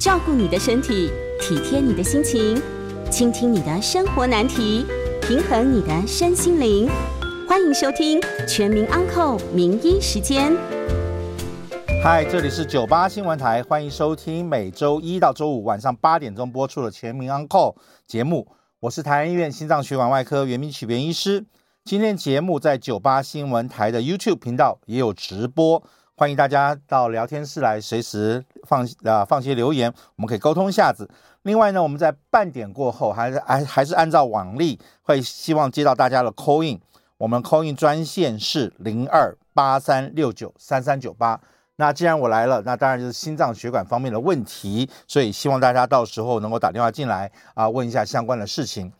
照顾你的身体，体贴你的心情，倾听你的生活难题，平衡你的身心灵。欢迎收听《全民安扣名医时间》。嗨，这里是九八新闻台，欢迎收听每周一到周五晚上八点钟播出的《全民安扣》节目。我是台安医院心脏血管外科袁明启袁医师。今天节目在九八新闻台的 YouTube 频道也有直播，欢迎大家到聊天室来随时放啊放些留言，我们可以沟通一下子。另外呢，我们在半点过后还是还还是按照往例，会希望接到大家的 call in。我们 call in 专线是零二八三六九三三九八。那既然我来了，那当然就是心脏血管方面的问题，所以希望大家到时候能够打电话进来啊，问一下相关的事情。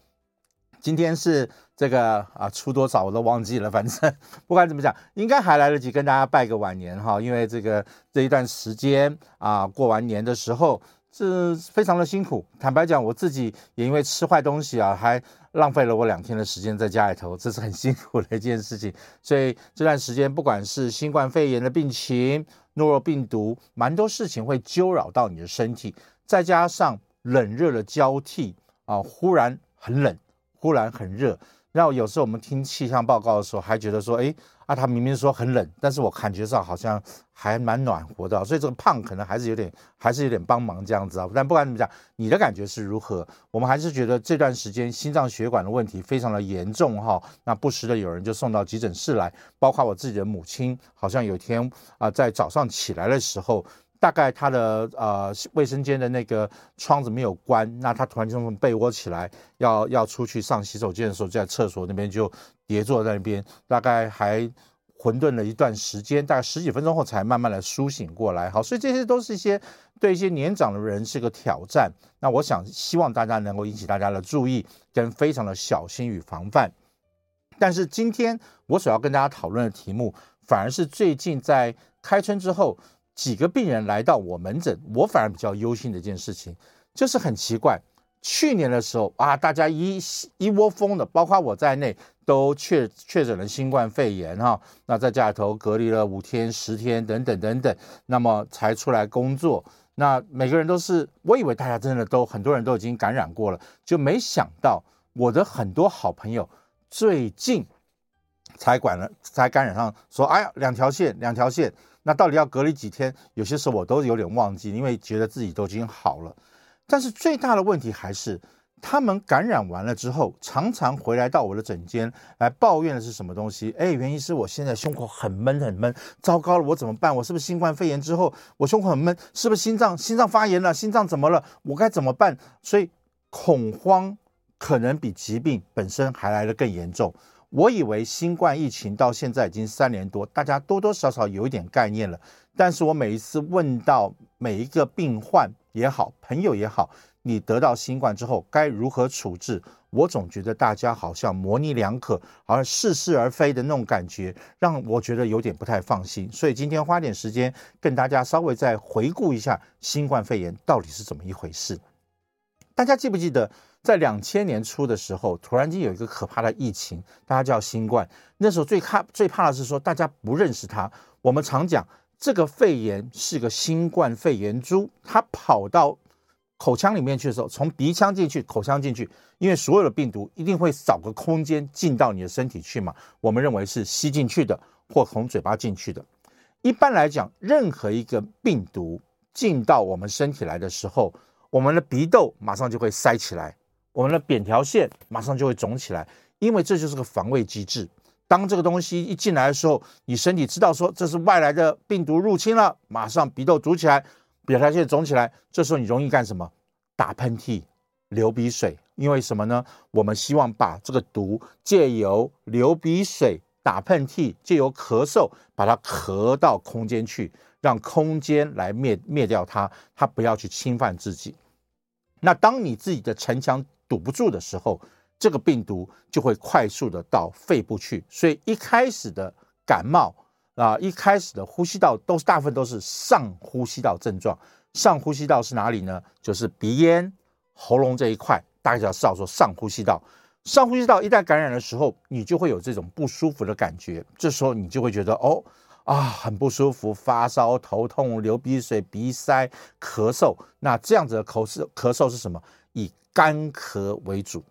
今天是这个啊，出多少我都忘记了，反正不管怎么讲，应该还来得及跟大家拜个晚年哈，因为这个这一段时间啊，过完年的时候是非常的辛苦。坦白讲，我自己也因为吃坏东西啊，还。浪费了我两天的时间在家里头，这是很辛苦的一件事情。所以这段时间，不管是新冠肺炎的病情、诺如病毒，蛮多事情会纠扰到你的身体，再加上冷热的交替啊，忽然很冷，忽然很热。然后有时候我们听气象报告的时候，还觉得说，哎。啊，他明明说很冷，但是我感觉上好像还蛮暖和的，所以这个胖可能还是有点，还是有点帮忙这样子啊。但不管怎么讲，你的感觉是如何？我们还是觉得这段时间心脏血管的问题非常的严重哈。那不时的有人就送到急诊室来，包括我自己的母亲，好像有一天啊，在早上起来的时候，大概他的呃卫生间的那个窗子没有关，那他突然就从被窝起来，要要出去上洗手间的时候，在厕所那边就。跌坐在那边，大概还混沌了一段时间，大概十几分钟后才慢慢的苏醒过来。好，所以这些都是一些对一些年长的人是个挑战。那我想希望大家能够引起大家的注意，跟非常的小心与防范。但是今天我所要跟大家讨论的题目，反而是最近在开春之后，几个病人来到我门诊，我反而比较忧心的一件事情，就是很奇怪。去年的时候啊，大家一一窝蜂的，包括我在内，都确确诊了新冠肺炎哈。那在家里头隔离了五天、十天等等等等，那么才出来工作。那每个人都是，我以为大家真的都很多人都已经感染过了，就没想到我的很多好朋友最近才管了，才感染上，说哎呀，两条线，两条线。那到底要隔离几天？有些时候我都有点忘记，因为觉得自己都已经好了。但是最大的问题还是，他们感染完了之后，常常回来到我的诊间来抱怨的是什么东西？哎，原因是我现在胸口很闷很闷，糟糕了，我怎么办？我是不是新冠肺炎之后，我胸口很闷？是不是心脏心脏发炎了？心脏怎么了？我该怎么办？所以恐慌可能比疾病本身还来得更严重。我以为新冠疫情到现在已经三年多，大家多多少少有一点概念了。但是我每一次问到每一个病患，也好，朋友也好，你得到新冠之后该如何处置？我总觉得大家好像模棱两可，好像似是而非的那种感觉，让我觉得有点不太放心。所以今天花点时间跟大家稍微再回顾一下新冠肺炎到底是怎么一回事。大家记不记得，在两千年初的时候，突然间有一个可怕的疫情，大家叫新冠。那时候最怕最怕的是说大家不认识它。我们常讲。这个肺炎是个新冠肺炎株，它跑到口腔里面去的时候，从鼻腔进去，口腔进去，因为所有的病毒一定会找个空间进到你的身体去嘛。我们认为是吸进去的，或从嘴巴进去的。一般来讲，任何一个病毒进到我们身体来的时候，我们的鼻窦马上就会塞起来，我们的扁条腺马上就会肿起来，因为这就是个防卫机制。当这个东西一进来的时候，你身体知道说这是外来的病毒入侵了，马上鼻窦堵起来，扁条腺肿起来。这时候你容易干什么？打喷嚏、流鼻水。因为什么呢？我们希望把这个毒借由流鼻水、打喷嚏，借由咳嗽，把它咳到空间去，让空间来灭灭掉它，它不要去侵犯自己。那当你自己的城墙堵不住的时候，这个病毒就会快速的到肺部去，所以一开始的感冒啊，一开始的呼吸道都是大部分都是上呼吸道症状。上呼吸道是哪里呢？就是鼻咽、喉咙这一块，大家就要知道说上呼吸道。上呼吸道一旦感染的时候，你就会有这种不舒服的感觉。这时候你就会觉得哦，啊，很不舒服，发烧、头痛、流鼻水、鼻塞、咳嗽。那这样子的口嗽咳嗽是什么？以干咳为主。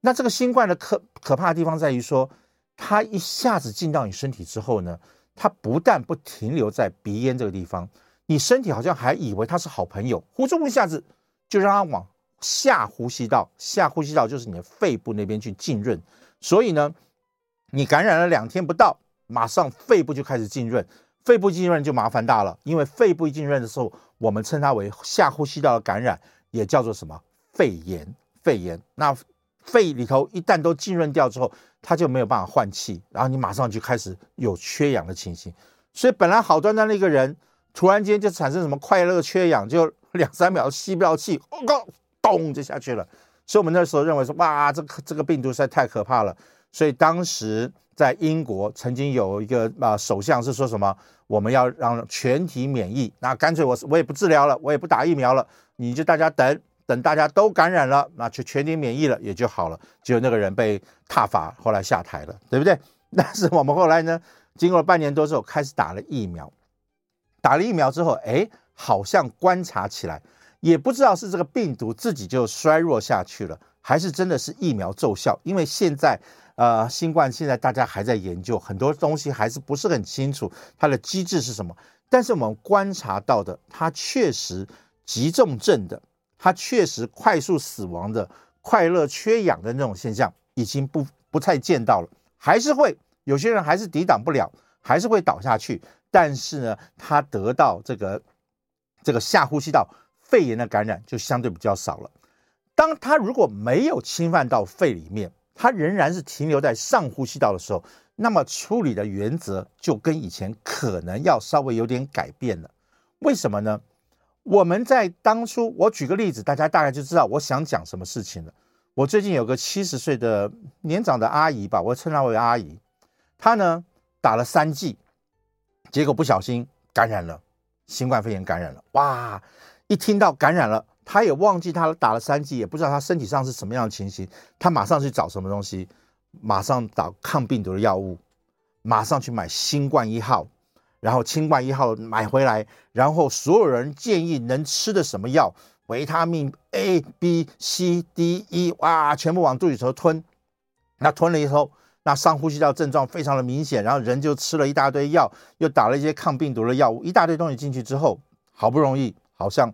那这个新冠的可可怕的地方在于说，它一下子进到你身体之后呢，它不但不停留在鼻咽这个地方，你身体好像还以为它是好朋友，呼中一下子就让它往下呼吸道，下呼吸道就是你的肺部那边去浸润。所以呢，你感染了两天不到。马上肺部就开始浸润，肺部浸润就麻烦大了，因为肺部浸润的时候，我们称它为下呼吸道的感染，也叫做什么肺炎。肺炎，那肺里头一旦都浸润掉之后，它就没有办法换气，然后你马上就开始有缺氧的情形。所以本来好端端的一个人，突然间就产生什么快乐缺氧，就 两三秒吸不到气，哦，咚就下去了。所以我们那时候认为说，哇，这个这个病毒实在太可怕了。所以当时。在英国曾经有一个啊、首相是说什么？我们要让全体免疫，那干脆我我也不治疗了，我也不打疫苗了，你就大家等等大家都感染了，那就全体免疫了也就好了。只有那个人被挞伐，后来下台了，对不对？但是我们后来呢，经过了半年多之后，开始打了疫苗，打了疫苗之后，哎，好像观察起来，也不知道是这个病毒自己就衰弱下去了，还是真的是疫苗奏效，因为现在。呃，新冠现在大家还在研究，很多东西还是不是很清楚它的机制是什么。但是我们观察到的，它确实急重症的，它确实快速死亡的，快乐缺氧的那种现象已经不不太见到了。还是会有些人还是抵挡不了，还是会倒下去。但是呢，他得到这个这个下呼吸道肺炎的感染就相对比较少了。当他如果没有侵犯到肺里面，它仍然是停留在上呼吸道的时候，那么处理的原则就跟以前可能要稍微有点改变了。为什么呢？我们在当初，我举个例子，大家大概就知道我想讲什么事情了。我最近有个七十岁的年长的阿姨吧，我称她为阿姨，她呢打了三剂，结果不小心感染了新冠肺炎，感染了。哇，一听到感染了。她也忘记她打了三剂，也不知道她身体上是什么样的情形。她马上去找什么东西，马上找抗病毒的药物，马上去买新冠一号，然后新冠一号买回来，然后所有人建议能吃的什么药，维他命 A、B、C、D、E，哇，全部往肚里头吞。那吞了以后，那上呼吸道症状非常的明显，然后人就吃了一大堆药，又打了一些抗病毒的药物，一大堆东西进去之后，好不容易好像。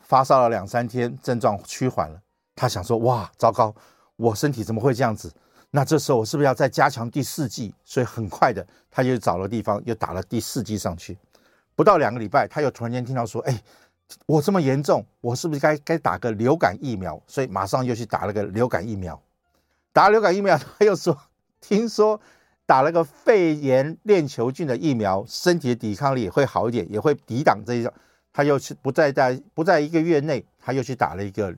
发烧了两三天，症状趋缓了。他想说：“哇，糟糕，我身体怎么会这样子？那这时候我是不是要再加强第四剂？”所以很快的，他就找了地方又打了第四剂上去。不到两个礼拜，他又突然间听到说：“哎，我这么严重，我是不是该该打个流感疫苗？”所以马上又去打了个流感疫苗。打了流感疫苗，他又说：“听说打了个肺炎链球菌的疫苗，身体的抵抗力也会好一点，也会抵挡这一种。”他又去不在在不在一个月内，他又去打了一个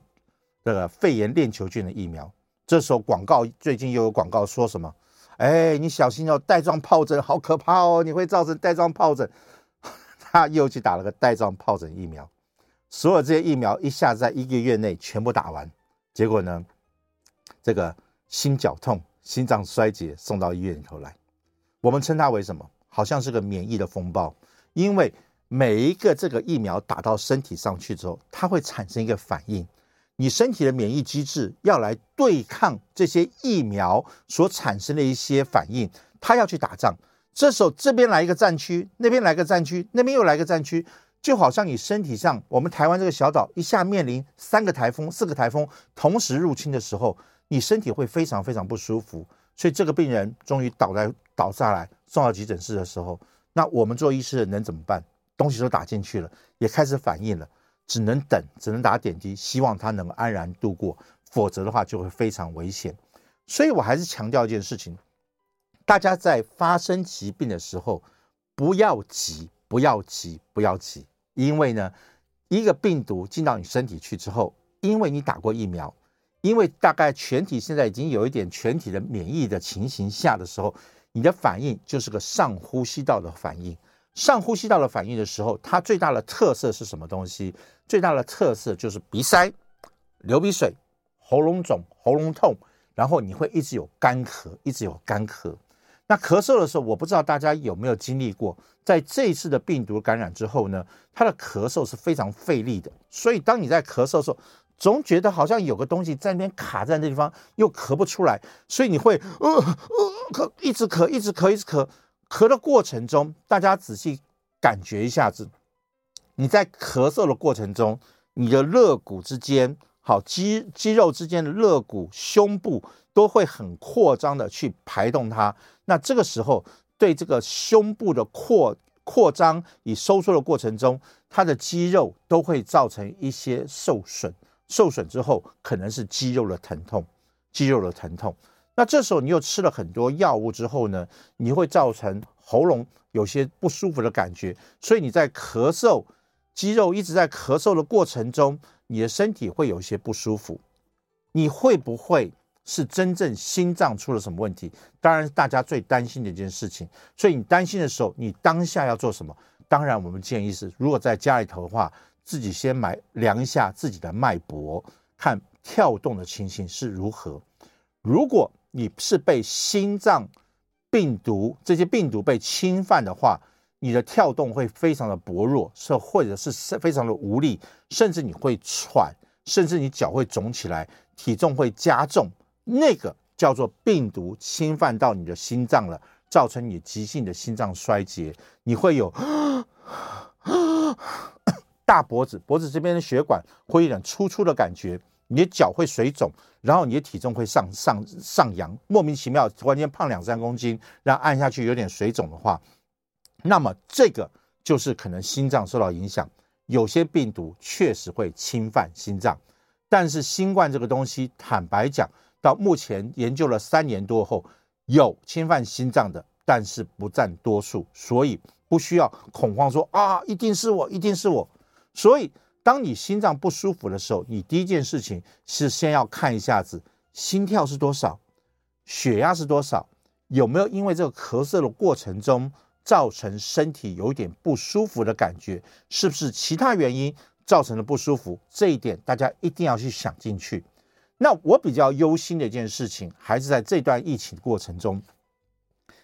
这个肺炎链球菌的疫苗。这时候广告最近又有广告说什么？哎，你小心哦，带状疱疹好可怕哦，你会造成带状疱疹。他又去打了个带状疱疹疫苗。所有这些疫苗一下子在一个月内全部打完，结果呢，这个心绞痛、心脏衰竭送到医院里头来。我们称它为什么？好像是个免疫的风暴，因为。每一个这个疫苗打到身体上去之后，它会产生一个反应，你身体的免疫机制要来对抗这些疫苗所产生的一些反应，它要去打仗。这时候这边来一个战区，那边来个战区，那边又来个战区，就好像你身体上，我们台湾这个小岛一下面临三个台风、四个台风同时入侵的时候，你身体会非常非常不舒服。所以这个病人终于倒在倒下来，送到急诊室的时候，那我们做医师的能怎么办？东西都打进去了，也开始反应了，只能等，只能打点滴，希望他能安然度过，否则的话就会非常危险。所以我还是强调一件事情：大家在发生疾病的时候，不要急，不要急，不要急，因为呢，一个病毒进到你身体去之后，因为你打过疫苗，因为大概全体现在已经有一点全体的免疫的情形下的时候，你的反应就是个上呼吸道的反应。上呼吸道的反应的时候，它最大的特色是什么东西？最大的特色就是鼻塞、流鼻水、喉咙肿、喉咙痛，然后你会一直有干咳，一直有干咳。那咳嗽的时候，我不知道大家有没有经历过，在这一次的病毒感染之后呢，它的咳嗽是非常费力的。所以当你在咳嗽的时候，总觉得好像有个东西在那边卡在那地方，又咳不出来，所以你会呃呃咳，一直咳，一直咳，一直咳。咳的过程中，大家仔细感觉一下子，你在咳嗽的过程中，你的肋骨之间，好肌肌肉之间的肋骨、胸部。都会很扩张的去排动它，那这个时候对这个胸部的扩扩张与收缩的过程中，它的肌肉都会造成一些受损，受损之后可能是肌肉的疼痛，肌肉的疼痛。那这时候你又吃了很多药物之后呢，你会造成喉咙有些不舒服的感觉，所以你在咳嗽，肌肉一直在咳嗽的过程中，你的身体会有一些不舒服，你会不会？是真正心脏出了什么问题？当然，大家最担心的一件事情。所以你担心的时候，你当下要做什么？当然，我们建议是，如果在家里头的话，自己先买量一下自己的脉搏，看跳动的情形是如何。如果你是被心脏病毒这些病毒被侵犯的话，你的跳动会非常的薄弱，是或者是非常的无力，甚至你会喘，甚至你脚会肿起来，体重会加重。那个叫做病毒侵犯到你的心脏了，造成你急性的心脏衰竭，你会有大脖子，脖子这边的血管会有点粗粗的感觉，你的脚会水肿，然后你的体重会上上上扬，莫名其妙，突然间胖两三公斤，然后按下去有点水肿的话，那么这个就是可能心脏受到影响。有些病毒确实会侵犯心脏，但是新冠这个东西，坦白讲。到目前研究了三年多后，有侵犯心脏的，但是不占多数，所以不需要恐慌说啊，一定是我，一定是我。所以，当你心脏不舒服的时候，你第一件事情是先要看一下子心跳是多少，血压是多少，有没有因为这个咳嗽的过程中造成身体有点不舒服的感觉，是不是其他原因造成的不舒服？这一点大家一定要去想进去。那我比较忧心的一件事情，还是在这段疫情过程中，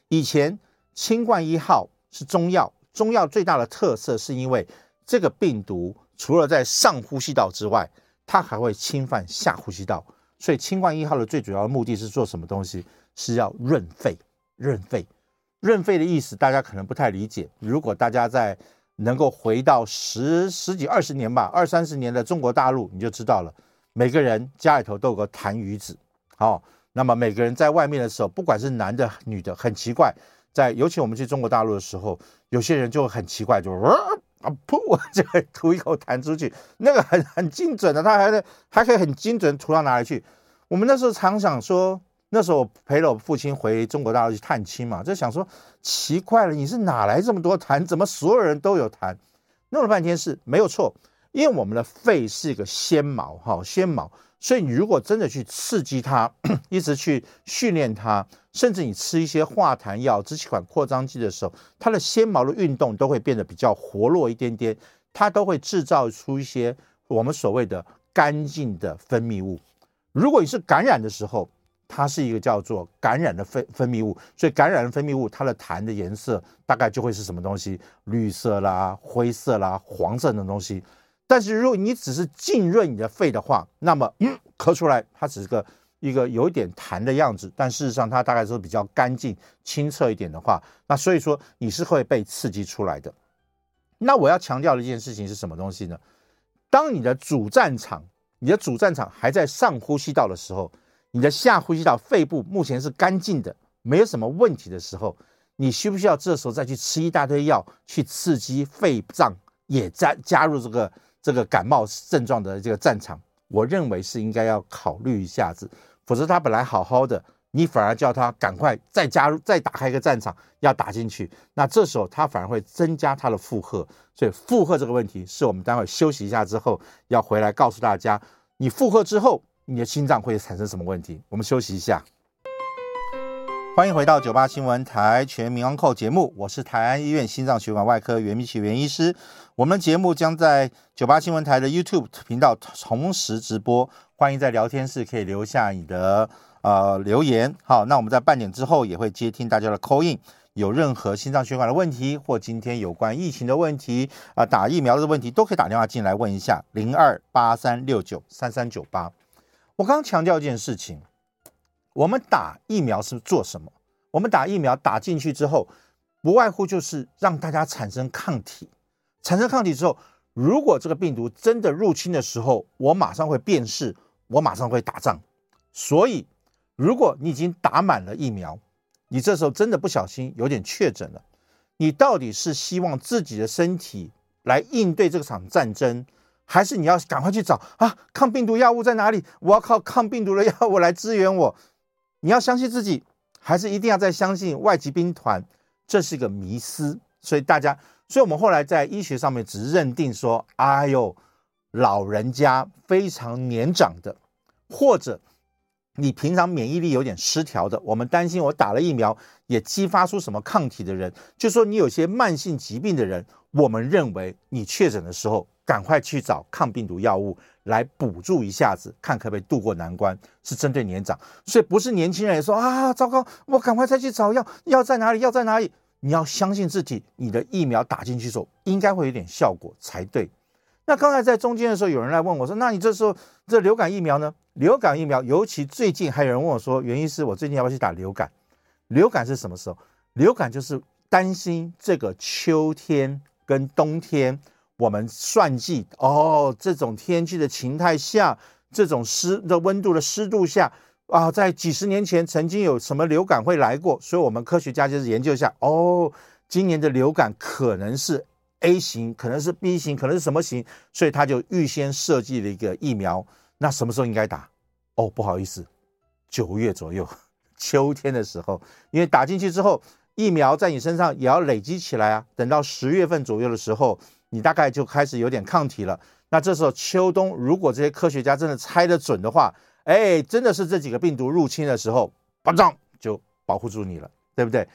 以前清冠一号是中药，中药最大的特色是因为这个病毒除了在上呼吸道之外，它还会侵犯下呼吸道，所以清冠一号的最主要的目的是做什么东西？是要润肺，润肺，润肺的意思大家可能不太理解。如果大家在能够回到十十几二十年吧，二三十年的中国大陆，你就知道了。每个人家里头都有个痰盂子，好，那么每个人在外面的时候，不管是男的女的，很奇怪，在尤其我们去中国大陆的时候，有些人就很奇怪，就啊噗，就会吐一口痰出去，那个很很精准的，他还还可以很精准吐到哪里去。我们那时候常想说，那时候我陪了我父亲回中国大陆去探亲嘛，就想说奇怪了，你是哪来这么多痰？怎么所有人都有痰？弄了半天是没有错。因为我们的肺是一个纤毛，哈，纤毛，所以你如果真的去刺激它，一直去训练它，甚至你吃一些化痰药、支气管扩张剂的时候，它的纤毛的运动都会变得比较活络一点点，它都会制造出一些我们所谓的干净的分泌物。如果你是感染的时候，它是一个叫做感染的分分泌物，所以感染的分泌物它的痰的颜色大概就会是什么东西？绿色啦、灰色啦、黄色的东西。但是如果你只是浸润你的肺的话，那么嗯，咳出来它只是个一个有一点痰的样子，但事实上它大概是比较干净清澈一点的话，那所以说你是会被刺激出来的。那我要强调的一件事情是什么东西呢？当你的主战场，你的主战场还在上呼吸道的时候，你的下呼吸道肺部目前是干净的，没有什么问题的时候，你需不需要这时候再去吃一大堆药去刺激肺脏也加加入这个？这个感冒症状的这个战场，我认为是应该要考虑一下子，否则他本来好好的，你反而叫他赶快再加入、再打开一个战场要打进去，那这时候他反而会增加他的负荷，所以负荷这个问题是我们待会休息一下之后要回来告诉大家，你负荷之后你的心脏会产生什么问题？我们休息一下。欢迎回到九八新闻台全民安扣节目，我是台安医院心脏血管外科袁明启袁医师。我们节目将在九八新闻台的 YouTube 频道同时直播，欢迎在聊天室可以留下你的呃留言。好，那我们在半点之后也会接听大家的 call in，有任何心脏血管的问题或今天有关疫情的问题啊、打疫苗的问题都可以打电话进来问一下零二八三六九三三九八。我刚强调一件事情，我们打疫苗是做什么？我们打疫苗打进去之后，不外乎就是让大家产生抗体，产生抗体之后。如果这个病毒真的入侵的时候，我马上会辨识，我马上会打仗。所以，如果你已经打满了疫苗，你这时候真的不小心有点确诊了，你到底是希望自己的身体来应对这场战争，还是你要赶快去找啊抗病毒药物在哪里？我要靠抗病毒的药物来支援我。你要相信自己，还是一定要再相信外籍兵团？这是一个迷思，所以大家。所以，我们后来在医学上面只认定说，哎呦，老人家非常年长的，或者你平常免疫力有点失调的，我们担心我打了疫苗也激发出什么抗体的人，就说你有些慢性疾病的人，我们认为你确诊的时候，赶快去找抗病毒药物来补助一下子，看可不可以渡过难关，是针对年长，所以不是年轻人也说啊，糟糕，我赶快再去找药，药在哪里？药在哪里？你要相信自己，你的疫苗打进去的时候应该会有点效果才对。那刚才在中间的时候，有人来问我说：“那你这时候这流感疫苗呢？流感疫苗，尤其最近还有人问我说，原因是我最近要不要去打流感？流感是什么时候？流感就是担心这个秋天跟冬天，我们算计哦，这种天气的情态下，这种湿的温度的湿度下。”啊，在几十年前曾经有什么流感会来过，所以我们科学家就是研究一下，哦，今年的流感可能是 A 型，可能是 B 型，可能是什么型，所以他就预先设计了一个疫苗。那什么时候应该打？哦，不好意思，九月左右，秋天的时候，因为打进去之后，疫苗在你身上也要累积起来啊。等到十月份左右的时候，你大概就开始有点抗体了。那这时候秋冬，如果这些科学家真的猜得准的话，哎，真的是这几个病毒入侵的时候，巴掌就保护住你了，对不对？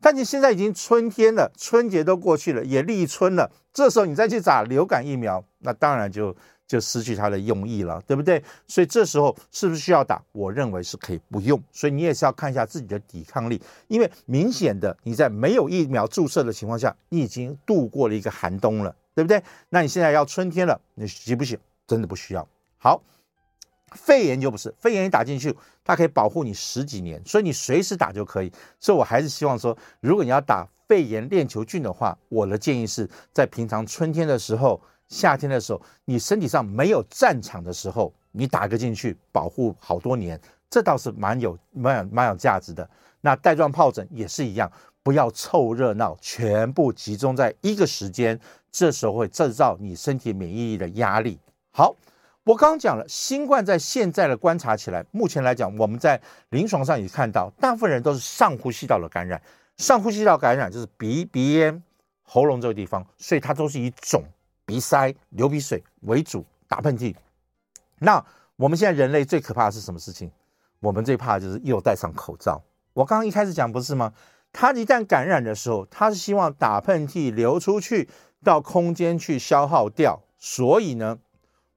但你现在已经春天了，春节都过去了，也立春了，这时候你再去打流感疫苗，那当然就就失去它的用意了，对不对？所以这时候是不是需要打？我认为是可以不用。所以你也是要看一下自己的抵抗力，因为明显的你在没有疫苗注射的情况下，你已经度过了一个寒冬了，对不对？那你现在要春天了，你急不急？真的不需要。好。肺炎就不是，肺炎一打进去，它可以保护你十几年，所以你随时打就可以。所以我还是希望说，如果你要打肺炎链球菌的话，我的建议是在平常春天的时候、夏天的时候，你身体上没有战场的时候，你打个进去，保护好多年，这倒是蛮有、蛮有、蛮有价值的。那带状疱疹也是一样，不要凑热闹，全部集中在一个时间，这时候会制造你身体免疫力的压力。好。我刚刚讲了，新冠在现在的观察起来，目前来讲，我们在临床上也看到，大部分人都是上呼吸道的感染。上呼吸道感染就是鼻鼻咽、喉咙这个地方，所以它都是以肿、鼻塞、流鼻水为主，打喷嚏。那我们现在人类最可怕的是什么事情？我们最怕的就是又戴上口罩。我刚刚一开始讲不是吗？他一旦感染的时候，他是希望打喷嚏流出去到空间去消耗掉，所以呢。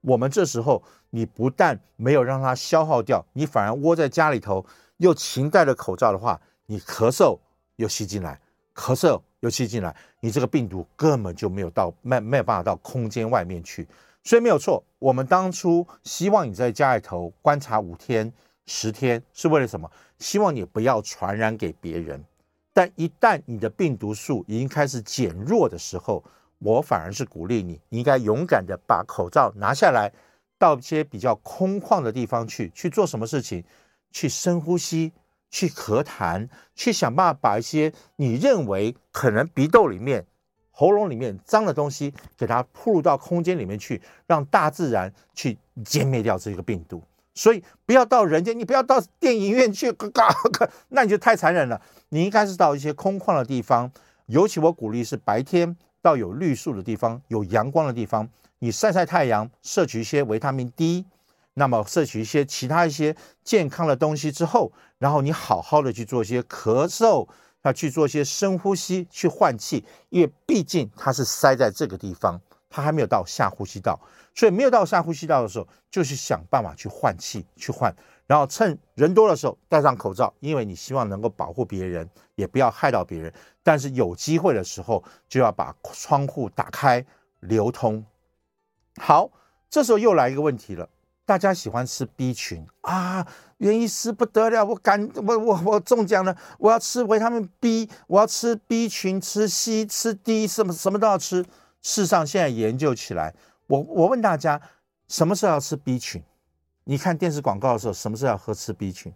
我们这时候，你不但没有让它消耗掉，你反而窝在家里头，又勤戴着口罩的话，你咳嗽又吸进来，咳嗽又吸进来，你这个病毒根本就没有到没没有办法到空间外面去。所以没有错，我们当初希望你在家里头观察五天、十天，是为了什么？希望你不要传染给别人。但一旦你的病毒数已经开始减弱的时候，我反而是鼓励你，你应该勇敢的把口罩拿下来，到一些比较空旷的地方去，去做什么事情？去深呼吸，去咳痰，去想办法把一些你认为可能鼻窦里面、喉咙里面脏的东西，给它铺入到空间里面去，让大自然去歼灭掉这个病毒。所以不要到人间，你不要到电影院去，嘎嘎，那你就太残忍了。你应该是到一些空旷的地方，尤其我鼓励是白天。到有绿树的地方，有阳光的地方，你晒晒太阳，摄取一些维他命 D，那么摄取一些其他一些健康的东西之后，然后你好好的去做一些咳嗽，要去做一些深呼吸，去换气，因为毕竟它是塞在这个地方，它还没有到下呼吸道，所以没有到下呼吸道的时候，就去想办法去换气，去换。然后趁人多的时候戴上口罩，因为你希望能够保护别人，也不要害到别人。但是有机会的时候，就要把窗户打开流通。好，这时候又来一个问题了，大家喜欢吃 B 群啊，袁医师不得了，我感，我我我中奖了，我要吃维他命 B，我要吃 B 群，吃 C，吃 D，什么什么都要吃。事实上，现在研究起来，我我问大家，什么时候要吃 B 群？你看电视广告的时候，什么时候要喝吃 B 群？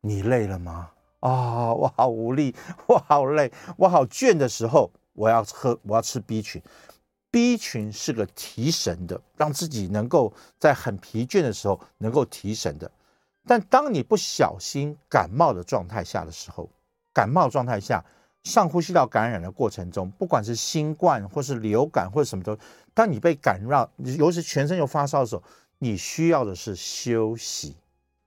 你累了吗？啊、我好无力，我好累，我好倦的时候，我要喝，我要吃 B 群。B 群是个提神的，让自己能够在很疲倦的时候能够提神的。但当你不小心感冒的状态下的时候，感冒状态下，上呼吸道感染的过程中，不管是新冠或是流感或者什么都，当你被感染，尤其全身又发烧的时候。你需要的是休息，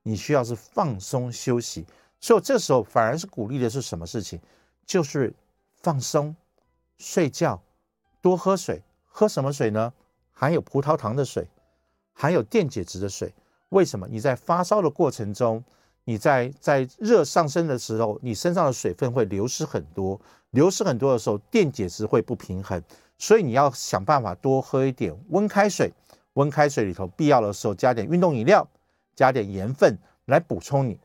你需要是放松休息，所以这时候反而是鼓励的是什么事情？就是放松、睡觉、多喝水。喝什么水呢？含有葡萄糖的水，含有电解质的水。为什么？你在发烧的过程中，你在在热上升的时候，你身上的水分会流失很多，流失很多的时候，电解质会不平衡，所以你要想办法多喝一点温开水。温开水里头，必要的时候加点运动饮料，加点盐分来补充你。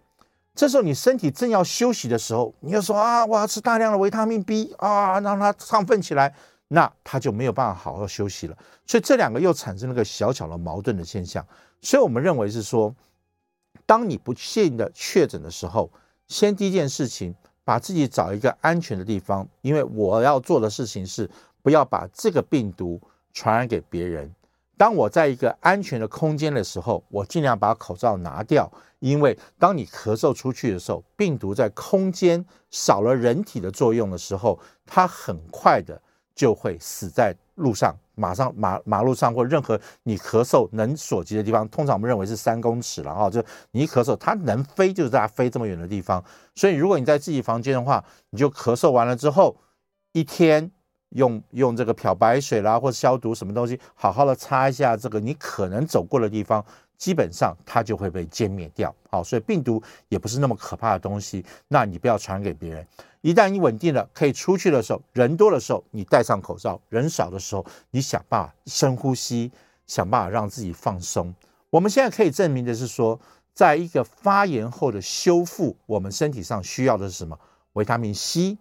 这时候你身体正要休息的时候，你又说啊，我要吃大量的维他命 B 啊，让它亢奋起来，那他就没有办法好好休息了。所以这两个又产生了个小小的矛盾的现象。所以我们认为是说，当你不幸的确诊的时候，先第一件事情，把自己找一个安全的地方，因为我要做的事情是不要把这个病毒传染给别人。当我在一个安全的空间的时候，我尽量把口罩拿掉，因为当你咳嗽出去的时候，病毒在空间少了人体的作用的时候，它很快的就会死在路上，马上马马路上或任何你咳嗽能所及的地方，通常我们认为是三公尺了哈，就你一咳嗽，它能飞就是在飞这么远的地方，所以如果你在自己房间的话，你就咳嗽完了之后一天。用用这个漂白水啦，或者消毒什么东西，好好的擦一下这个你可能走过的地方，基本上它就会被歼灭掉。好，所以病毒也不是那么可怕的东西，那你不要传给别人。一旦你稳定了，可以出去的时候，人多的时候你戴上口罩，人少的时候你想办法深呼吸，想办法让自己放松。我们现在可以证明的是说，在一个发炎后的修复，我们身体上需要的是什么？维他命 C，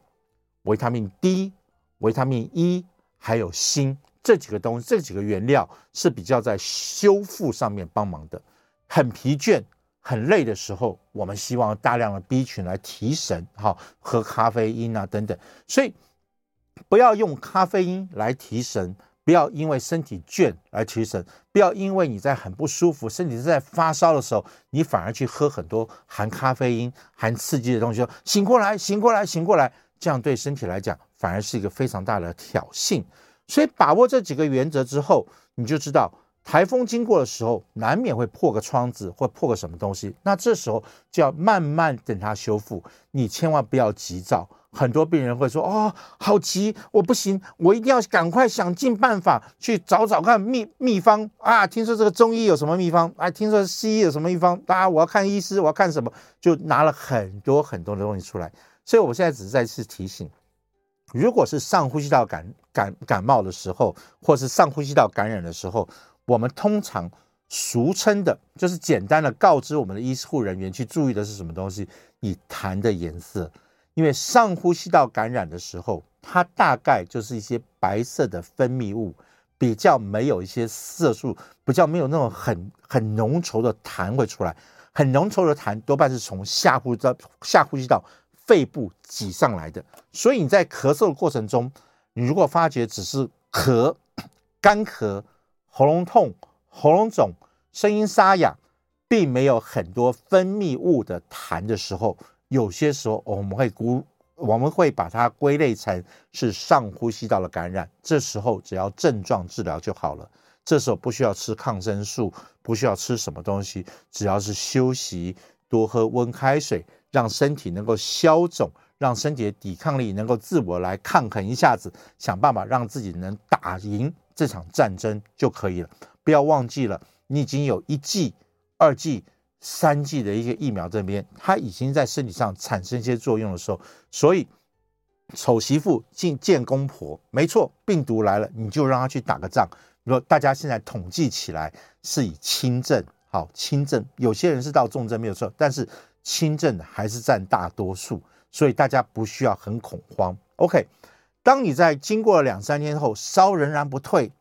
维他命 D。维他命 E 还有锌这几个东西，这几个原料是比较在修复上面帮忙的。很疲倦、很累的时候，我们希望大量的 B 群来提神，哈，喝咖啡因啊等等。所以不要用咖啡因来提神，不要因为身体倦而提神，不要因为你在很不舒服、身体在发烧的时候，你反而去喝很多含咖啡因、含刺激的东西，说醒过来、醒过来、醒过来，这样对身体来讲。反而是一个非常大的挑衅，所以把握这几个原则之后，你就知道台风经过的时候，难免会破个窗子或破个什么东西。那这时候就要慢慢等它修复，你千万不要急躁。很多病人会说：“哦，好急，我不行，我一定要赶快想尽办法去找找看秘秘方啊！听说这个中医有什么秘方？啊，听说西医有什么秘方？啊，我要看医师，我要看什么？就拿了很多很多的东西出来。所以我现在只是再次提醒。”如果是上呼吸道感感感冒的时候，或是上呼吸道感染的时候，我们通常俗称的，就是简单的告知我们的医护人员去注意的是什么东西？以痰的颜色，因为上呼吸道感染的时候，它大概就是一些白色的分泌物，比较没有一些色素，比较没有那种很很浓稠的痰会出来，很浓稠的痰多半是从下呼吸道下呼吸道。肺部挤上来的，所以你在咳嗽的过程中，你如果发觉只是咳、干咳、喉咙痛、喉咙肿、声音沙哑，并没有很多分泌物的痰的时候，有些时候我们会估，我们会把它归类成是上呼吸道的感染。这时候只要症状治疗就好了，这时候不需要吃抗生素，不需要吃什么东西，只要是休息，多喝温开水。让身体能够消肿，让身体的抵抗力能够自我来抗衡一下子，想办法让自己能打赢这场战争就可以了。不要忘记了，你已经有一剂、二剂、三剂的一些疫苗这边，它已经在身体上产生一些作用的时候，所以丑媳妇进见公婆，没错，病毒来了，你就让他去打个仗。比如说大家现在统计起来是以轻症，好轻症，有些人是到重症没有错，但是轻症的还是占大多数，所以大家不需要很恐慌。OK，当你在经过了两三天后，烧仍然不退，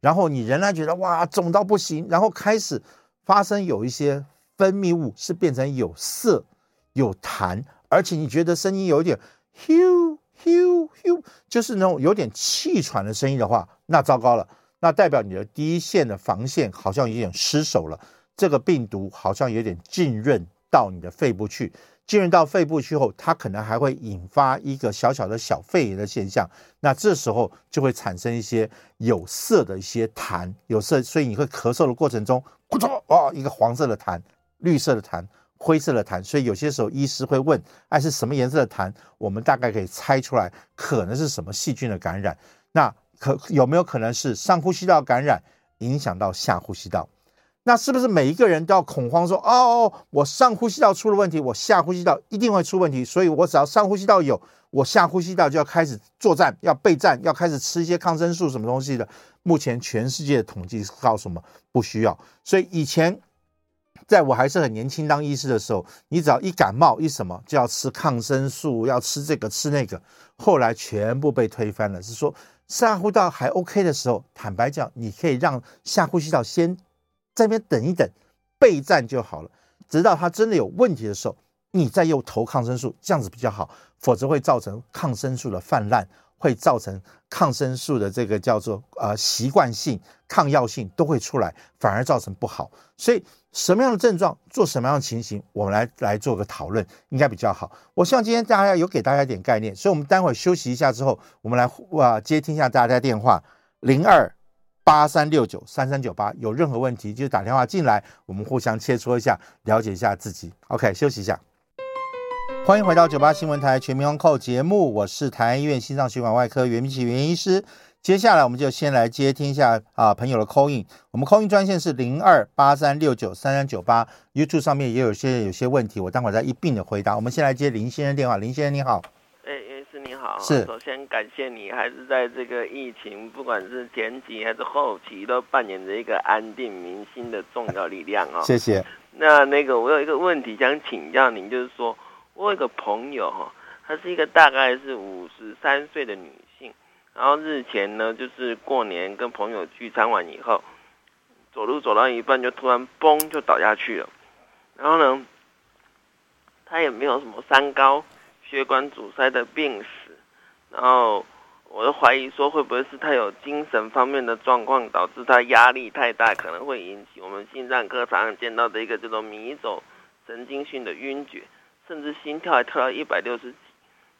然后你仍然觉得哇肿到不行，然后开始发生有一些。分泌物是变成有色、有痰，而且你觉得声音有点咻咻咻，就是那种有点气喘的声音的话，那糟糕了，那代表你的第一线的防线好像有点失守了。这个病毒好像有点浸润到你的肺部去，进入到肺部去后，它可能还会引发一个小小的小肺炎的现象。那这时候就会产生一些有色的一些痰，有色，所以你会咳嗽的过程中，咕咚啊，一个黄色的痰。绿色的痰，灰色的痰，所以有些时候医师会问：“哎，是什么颜色的痰？”我们大概可以猜出来，可能是什么细菌的感染。那可有没有可能是上呼吸道感染影响到下呼吸道？那是不是每一个人都要恐慌说：“哦，我上呼吸道出了问题，我下呼吸道一定会出问题，所以我只要上呼吸道有，我下呼吸道就要开始作战，要备战，要开始吃一些抗生素什么东西的？”目前全世界的统计是告诉我们不需要。所以以前。在我还是很年轻当医师的时候，你只要一感冒一什么就要吃抗生素，要吃这个吃那个，后来全部被推翻了。是说下呼吸道还 OK 的时候，坦白讲，你可以让下呼吸道先在那边等一等，备战就好了。直到它真的有问题的时候，你再又投抗生素，这样子比较好，否则会造成抗生素的泛滥。会造成抗生素的这个叫做呃习惯性抗药性都会出来，反而造成不好。所以什么样的症状做什么样的情形，我们来来做个讨论，应该比较好。我希望今天大家有给大家一点概念，所以我们待会休息一下之后，我们来哇接听一下大家电话零二八三六九三三九八，有任何问题就打电话进来，我们互相切磋一下，了解一下自己。OK，休息一下。欢迎回到九八新闻台全民安扣节目，我是台安医院心脏血管外科袁明启袁医师。接下来我们就先来接听一下啊朋友的 call in，我们 call in 专线是零二八三六九三三九八，YouTube 上面也有些有些问题，我待会再一并的回答。我们先来接林先生电话，林先生你好，你好，是，首先感谢你还是在这个疫情不管是前期还是后期都扮演着一个安定民心的重要力量啊、哦，谢谢。那那个我有一个问题想请教您，就是说。我有一个朋友哈，她是一个大概是五十三岁的女性，然后日前呢，就是过年跟朋友聚餐完以后，走路走到一半就突然嘣就倒下去了，然后呢，她也没有什么三高、血管阻塞的病史，然后我就怀疑说会不会是他有精神方面的状况导致他压力太大，可能会引起我们心脏科常常见到的一个叫做迷走神经性的晕厥。甚至心跳还跳到一百六十几，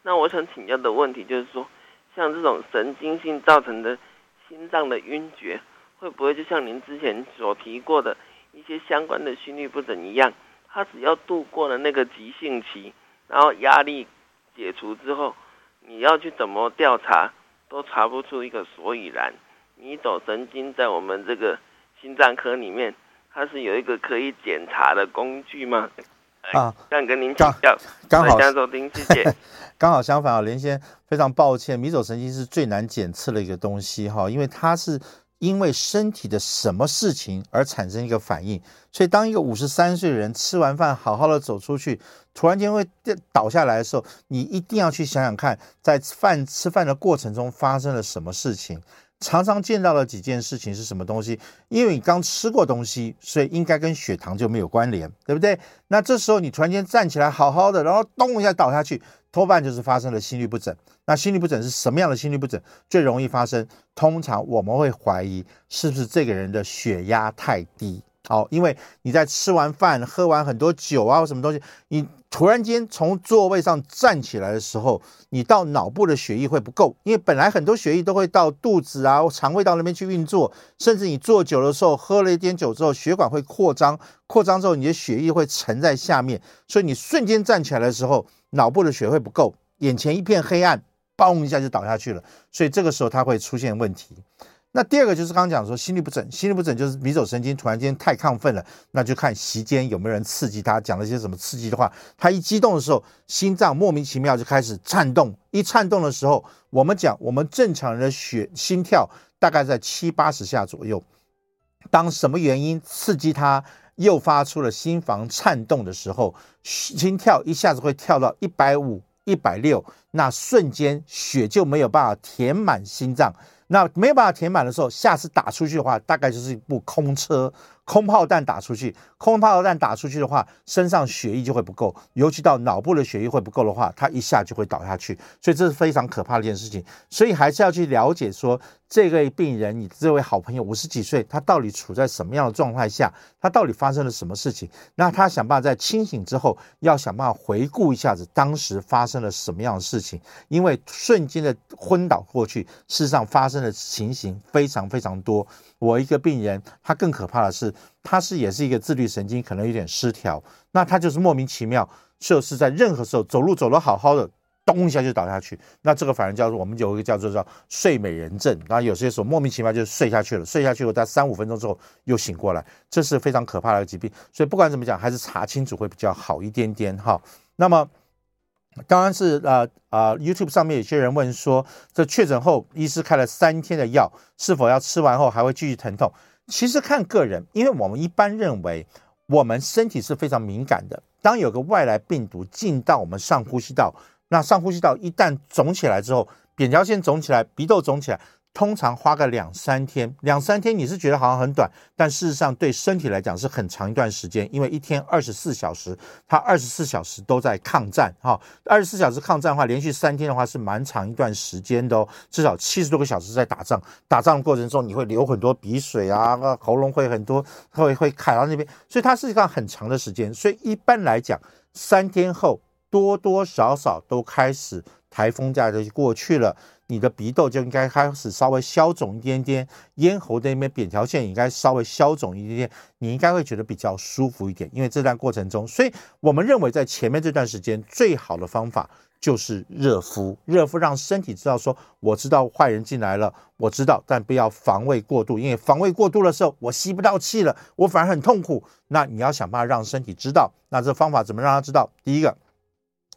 那我想请教的问题就是说，像这种神经性造成的心脏的晕厥，会不会就像您之前所提过的一些相关的心律不整一样，他只要度过了那个急性期，然后压力解除之后，你要去怎么调查都查不出一个所以然。迷走神经在我们这个心脏科里面，它是有一个可以检查的工具吗？啊，想跟您请教，刚好收听，谢谢。刚好相反啊，林先非常抱歉，迷走神经是最难检测的一个东西哈，因为它是因为身体的什么事情而产生一个反应，所以当一个五十三岁的人吃完饭好好的走出去，突然间会倒下来的时候，你一定要去想想看，在饭吃饭的过程中发生了什么事情。常常见到的几件事情是什么东西？因为你刚吃过东西，所以应该跟血糖就没有关联，对不对？那这时候你突然间站起来好好的，然后咚一下倒下去，多半就是发生了心律不整。那心律不整是什么样的心律不整？最容易发生，通常我们会怀疑是不是这个人的血压太低。好，因为你在吃完饭、喝完很多酒啊，或什么东西，你突然间从座位上站起来的时候，你到脑部的血液会不够，因为本来很多血液都会到肚子啊、肠胃道那边去运作，甚至你坐久的时候，喝了一点酒之后，血管会扩张，扩张之后你的血液会沉在下面，所以你瞬间站起来的时候，脑部的血会不够，眼前一片黑暗，嘣一下就倒下去了，所以这个时候它会出现问题。那第二个就是刚刚讲说心律不整，心律不整就是迷走神经突然间太亢奋了，那就看席间有没有人刺激他，讲了一些什么刺激的话，他一激动的时候，心脏莫名其妙就开始颤动，一颤动的时候，我们讲我们正常人的血心跳大概在七八十下左右，当什么原因刺激他，诱发出了心房颤动的时候，心跳一下子会跳到一百五、一百六，那瞬间血就没有办法填满心脏。那没有办法填满的时候，下次打出去的话，大概就是一部空车。空炮弹打出去，空炮弹打出去的话，身上血液就会不够，尤其到脑部的血液会不够的话，他一下就会倒下去，所以这是非常可怕的一件事情。所以还是要去了解说，这位病人，你这位好朋友五十几岁，他到底处在什么样的状态下？他到底发生了什么事情？那他想办法在清醒之后，要想办法回顾一下子当时发生了什么样的事情，因为瞬间的昏倒过去，事实上发生的情形非常非常多。我一个病人，他更可怕的是，他是也是一个自律神经可能有点失调，那他就是莫名其妙，就是在任何时候走路走得好好的，咚一下就倒下去。那这个反而叫做我们有一个叫做叫睡美人症，那有些时候莫名其妙就睡下去了，睡下去后在三五分钟之后又醒过来，这是非常可怕的一个疾病。所以不管怎么讲，还是查清楚会比较好一点点哈。那么。刚刚是呃、呃、YouTube 上面有些人问说，这确诊后医师开了三天的药，是否要吃完后还会继续疼痛？其实看个人，因为我们一般认为我们身体是非常敏感的，当有个外来病毒进到我们上呼吸道，那上呼吸道一旦肿起来之后，扁桃腺肿起来，鼻窦肿起来。通常花个两三天，两三天你是觉得好像很短，但事实上对身体来讲是很长一段时间，因为一天二十四小时，它二十四小时都在抗战，哈，二十四小时抗战的话，连续三天的话是蛮长一段时间的哦，至少七十多个小时在打仗，打仗的过程中你会流很多鼻水啊，喉咙会很多会会卡到那边，所以它是一个很长的时间，所以一般来讲，三天后多多少少都开始台风假就过去了。你的鼻窦就应该开始稍微消肿一点点，咽喉那边扁条线应该稍微消肿一点点，你应该会觉得比较舒服一点。因为这段过程中，所以我们认为在前面这段时间最好的方法就是热敷，热敷让身体知道说，我知道坏人进来了，我知道，但不要防卫过度，因为防卫过度的时候，我吸不到气了，我反而很痛苦。那你要想办法让身体知道，那这方法怎么让他知道？第一个，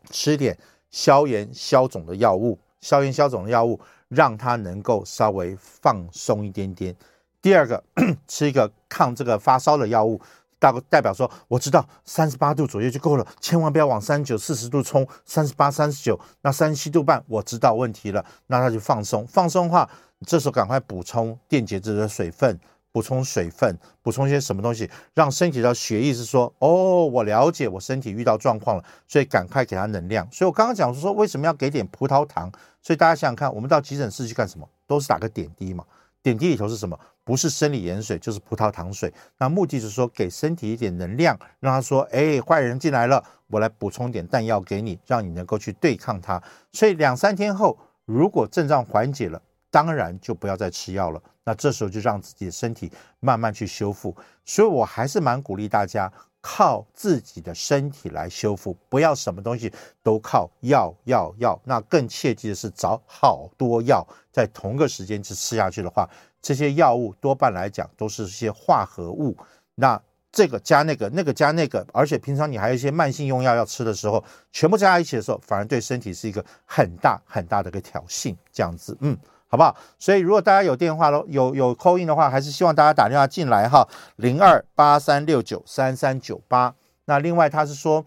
吃点消炎消肿的药物。消炎消肿的药物，让它能够稍微放松一点点。第二个，吃一个抗这个发烧的药物，大代表说我知道三十八度左右就够了，千万不要往三十九、四十度冲。三十八、三十九，那三十七度半，我知道问题了，那他就放松。放松的话，这时候赶快补充电解质的水分。补充水分，补充一些什么东西，让身体的血液是说，哦，我了解我身体遇到状况了，所以赶快给他能量。所以我刚刚讲说，为什么要给点葡萄糖？所以大家想想看，我们到急诊室去干什么？都是打个点滴嘛。点滴里头是什么？不是生理盐水，就是葡萄糖水。那目的是说给身体一点能量，让他说，哎，坏人进来了，我来补充点弹药给你，让你能够去对抗他。所以两三天后，如果症状缓解了，当然就不要再吃药了。那这时候就让自己的身体慢慢去修复，所以我还是蛮鼓励大家靠自己的身体来修复，不要什么东西都靠药药药。那更切记的是找好多药在同个时间去吃下去的话，这些药物多半来讲都是些化合物。那这个加那个，那个加那个，而且平常你还有一些慢性用药要吃的时候，全部加在一起的时候，反而对身体是一个很大很大的一个挑衅。这样子，嗯。好不好？所以如果大家有电话咯，有有 call in 的话，还是希望大家打电话进来哈，零二八三六九三三九八。那另外他是说，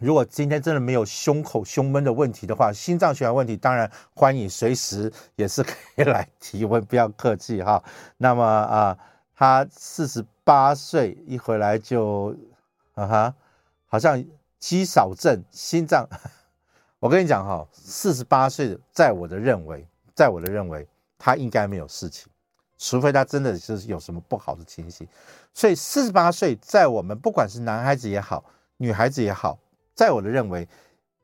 如果今天真的没有胸口胸闷的问题的话，心脏血管问题，当然欢迎随时也是可以来提问，不要客气哈。那么啊，他四十八岁一回来就啊哈，好像肌少症，心脏。我跟你讲哈，四十八岁，在我的认为。在我的认为，他应该没有事情，除非他真的是有什么不好的情形。所以四十八岁，在我们不管是男孩子也好，女孩子也好，在我的认为，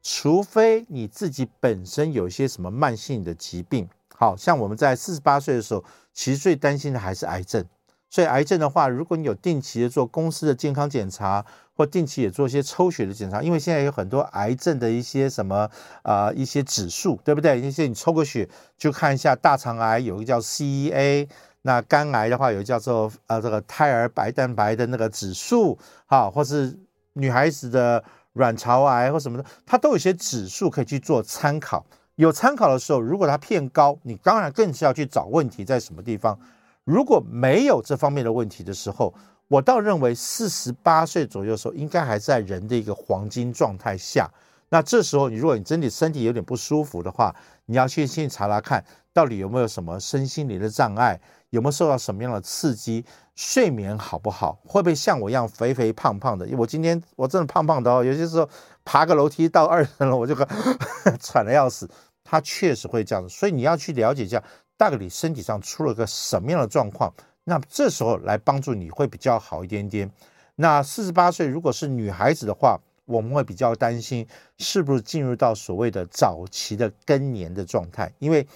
除非你自己本身有一些什么慢性的疾病，好像我们在四十八岁的时候，其实最担心的还是癌症。所以癌症的话，如果你有定期的做公司的健康检查，或定期也做一些抽血的检查，因为现在有很多癌症的一些什么啊、一些指数，对不对？一些你抽个血就看一下大肠癌有一个叫 CEA，那肝癌的话有叫做呃这个胎儿白蛋白的那个指数，好，或是女孩子的卵巢癌或什么的，它都有一些指数可以去做参考。有参考的时候，如果它偏高，你当然更是要去找问题在什么地方。如果没有这方面的问题的时候，我倒认为四十八岁左右的时候，应该还在人的一个黄金状态下。那这时候，你如果你真的身体有点不舒服的话，你要去先查查看，到底有没有什么身心灵的障碍，有没有受到什么样的刺激，睡眠好不好，会不会像我一样肥肥胖胖的？我今天我真的胖胖的哦，有些时候爬个楼梯到二层了，我就 喘得要死。它确实会这样子，所以你要去了解一下，大概你身体上出了个什么样的状况。那这时候来帮助你会比较好一点点。那四十八岁如果是女孩子的话，我们会比较担心是不是进入到所谓的早期的更年的状态，因为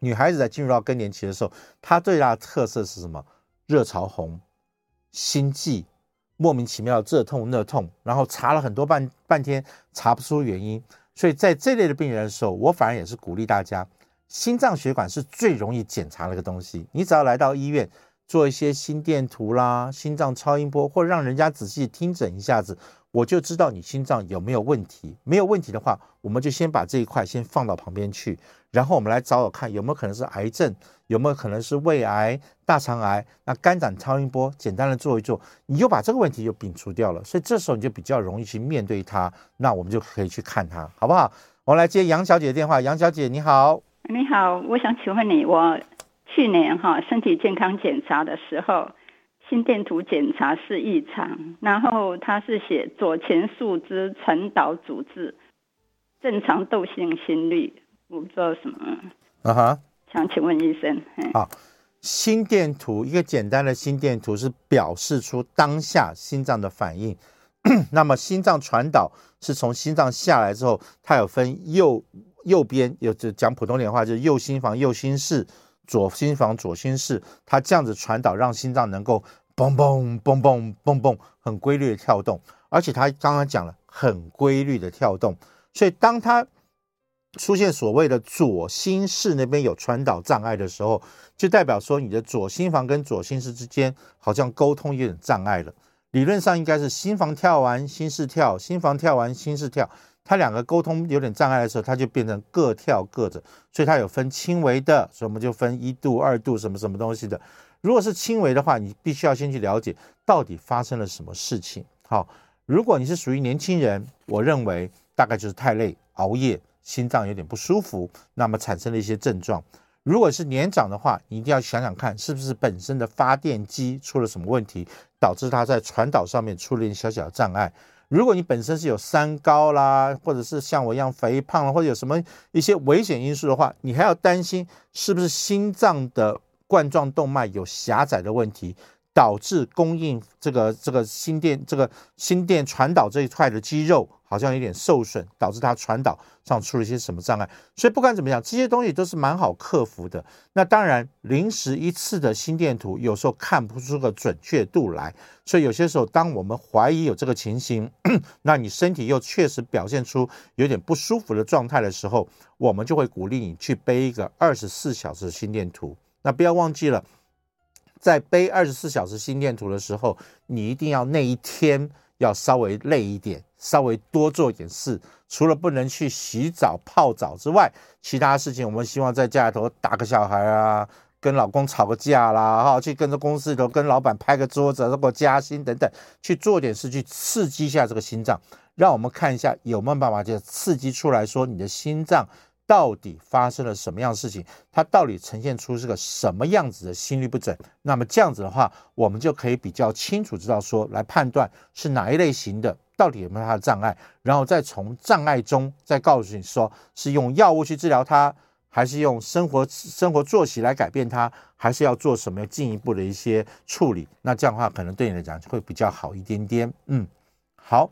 女孩子在进入到更年期的时候，她最大的特色是什么？热潮红、心悸、莫名其妙这痛那痛，然后查了很多半半天查不出原因。所以在这类的病人的时候，我反而也是鼓励大家，心脏血管是最容易检查的一个东西，你只要来到医院。做一些心电图啦、心脏超音波，或者让人家仔细听诊一下子，我就知道你心脏有没有问题。没有问题的话，我们就先把这一块先放到旁边去，然后我们来找找看有没有可能是癌症，有没有可能是胃癌、大肠癌。那肝胆超音波简单的做一做，你就把这个问题就摒除掉了。所以这时候你就比较容易去面对它。那我们就可以去看它，好不好？我来接杨小姐的电话。杨小姐你好，你好，我想请问你我。去年哈身体健康检查的时候，心电图检查是异常，然后他是写左前树枝传导阻滞，正常窦性心律，我不知道什么。啊哈，想请问医生。好，心电图一个简单的心电图是表示出当下心脏的反应。那么心脏传导是从心脏下来之后，它有分右右边，有就讲普通点话就是右心房、右心室。左心房、左心室，它这样子传导，让心脏能够嘣嘣嘣嘣嘣嘣很规律的跳动，而且它刚刚讲了很规律的跳动，所以当它出现所谓的左心室那边有传导障碍的时候，就代表说你的左心房跟左心室之间好像沟通有点障碍了。理论上应该是心房跳完，心室跳，心房跳完，心室跳。它两个沟通有点障碍的时候，它就变成各跳各的，所以它有分轻微的，所以我们就分一度、二度什么什么东西的。如果是轻微的话，你必须要先去了解到底发生了什么事情。好，如果你是属于年轻人，我认为大概就是太累、熬夜、心脏有点不舒服，那么产生了一些症状。如果是年长的话，你一定要想想看，是不是本身的发电机出了什么问题，导致它在传导上面出了一点小小的障碍。如果你本身是有三高啦，或者是像我一样肥胖了，或者有什么一些危险因素的话，你还要担心是不是心脏的冠状动脉有狭窄的问题。导致供应这个这个心电这个心电传导这一块的肌肉好像有点受损，导致它传导上出了一些什么障碍。所以不管怎么样，这些东西都是蛮好克服的。那当然，临时一次的心电图有时候看不出个准确度来，所以有些时候当我们怀疑有这个情形，那你身体又确实表现出有点不舒服的状态的时候，我们就会鼓励你去背一个二十四小时心电图。那不要忘记了。在背二十四小时心电图的时候，你一定要那一天要稍微累一点，稍微多做点事。除了不能去洗澡泡澡之外，其他事情我们希望在家里头打个小孩啊，跟老公吵个架啦，哈，去跟着公司里头跟老板拍个桌子，如果加薪等等，去做点事去刺激一下这个心脏，让我们看一下有没有办法就刺激出来说你的心脏。到底发生了什么样的事情？它到底呈现出是个什么样子的心律不整？那么这样子的话，我们就可以比较清楚知道说，来判断是哪一类型的，到底有没有它的障碍，然后再从障碍中再告诉你说，是用药物去治疗它，还是用生活生活作息来改变它，还是要做什么进一步的一些处理？那这样的话，可能对你来讲会比较好一点点。嗯，好。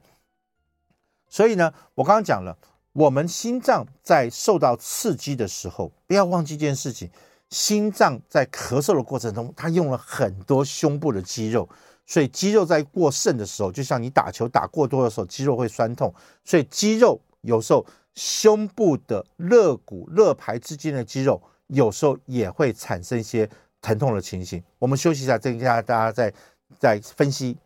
所以呢，我刚刚讲了。我们心脏在受到刺激的时候，不要忘记一件事情：心脏在咳嗽的过程中，它用了很多胸部的肌肉，所以肌肉在过剩的时候，就像你打球打过多的时候，肌肉会酸痛，所以肌肉有时候胸部的肋骨、肋排之间的肌肉有时候也会产生一些疼痛的情形。我们休息一下，再跟大家再再分析。